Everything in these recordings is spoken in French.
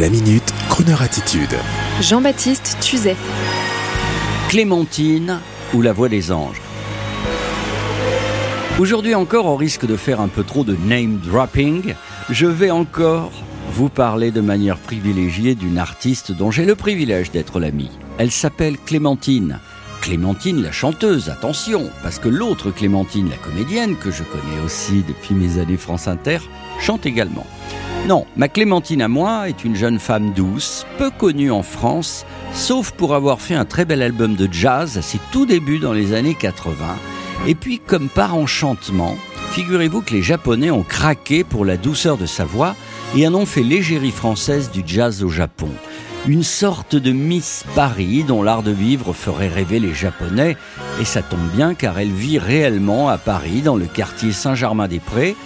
La minute, Kroneur attitude. Jean-Baptiste Tuzet. Clémentine ou la voix des anges. Aujourd'hui encore, au risque de faire un peu trop de name dropping, je vais encore vous parler de manière privilégiée d'une artiste dont j'ai le privilège d'être l'ami. Elle s'appelle Clémentine. Clémentine la chanteuse, attention, parce que l'autre Clémentine la comédienne, que je connais aussi depuis mes années France Inter, chante également. Non, ma Clémentine à moi est une jeune femme douce, peu connue en France, sauf pour avoir fait un très bel album de jazz à ses tout débuts dans les années 80. Et puis, comme par enchantement, figurez-vous que les Japonais ont craqué pour la douceur de sa voix et en ont fait l'égérie française du jazz au Japon. Une sorte de Miss Paris dont l'art de vivre ferait rêver les Japonais, et ça tombe bien car elle vit réellement à Paris, dans le quartier Saint-Germain-des-Prés,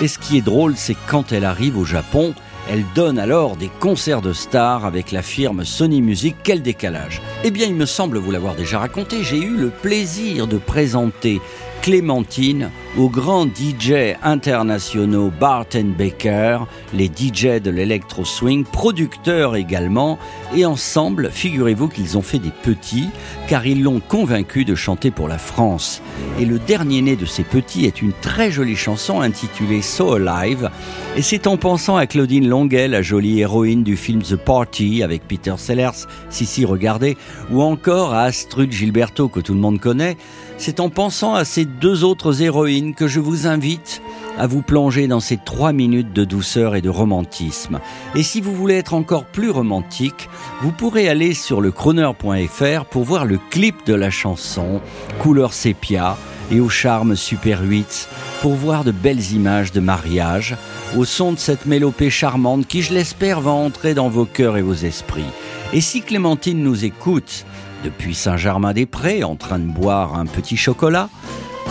et ce qui est drôle, c'est quand elle arrive au Japon, elle donne alors des concerts de stars avec la firme Sony Music. Quel décalage Eh bien, il me semble vous l'avoir déjà raconté, j'ai eu le plaisir de présenter Clémentine aux grands DJ internationaux Bart Baker, les DJ de l'Electro Swing, producteurs également, et ensemble, figurez-vous qu'ils ont fait des petits, car ils l'ont convaincu de chanter pour la France. Et le dernier né de ces petits est une très jolie chanson intitulée So Alive, et c'est en pensant à Claudine Longuet, la jolie héroïne du film The Party avec Peter Sellers, si si regardez, ou encore à Astrud Gilberto que tout le monde connaît, c'est en pensant à ces deux autres héroïnes que je vous invite à vous plonger dans ces trois minutes de douceur et de romantisme. Et si vous voulez être encore plus romantique, vous pourrez aller sur le chroner.fr pour voir le clip de la chanson, couleur sépia et au charme super 8, pour voir de belles images de mariage, au son de cette mélopée charmante qui, je l'espère, va entrer dans vos cœurs et vos esprits. Et si Clémentine nous écoute, depuis Saint-Germain-des-Prés, en train de boire un petit chocolat,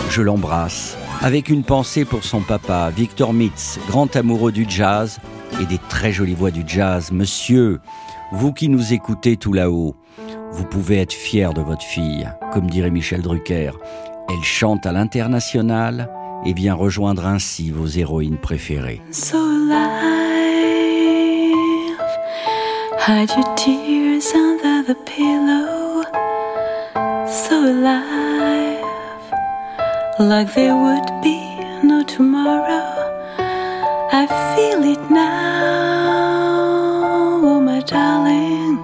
je l'embrasse avec une pensée pour son papa, Victor Mitz, grand amoureux du jazz et des très jolies voix du jazz. Monsieur, vous qui nous écoutez tout là-haut, vous pouvez être fier de votre fille, comme dirait Michel Drucker. Elle chante à l'international et vient rejoindre ainsi vos héroïnes préférées. So hide your tears under the pillow. So like there would be no tomorrow. I feel it now, oh my darling.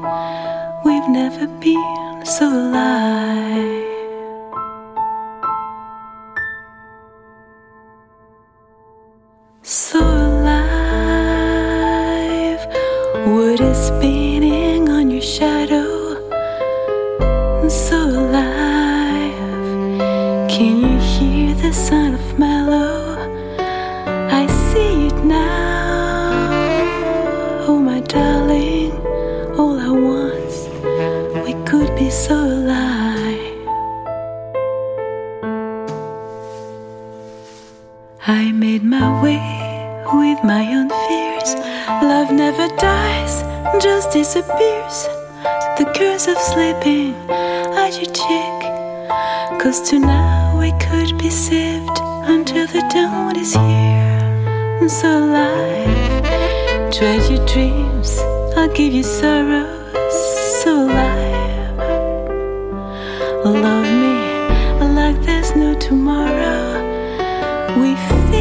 We've never been so alive. So alive, wood is spinning on your shadow. So alive, can you hear the sound of mellow? I see it now, oh my darling. All at once, we could be so alive. I made my way with my own fears. Love never dies, just disappears. The curse of sleeping at your cheek. Cause tonight we could be saved until the dawn is here. So alive. Trade your dreams, I'll give you sorrows. So alive. Love me like there's no tomorrow. We feel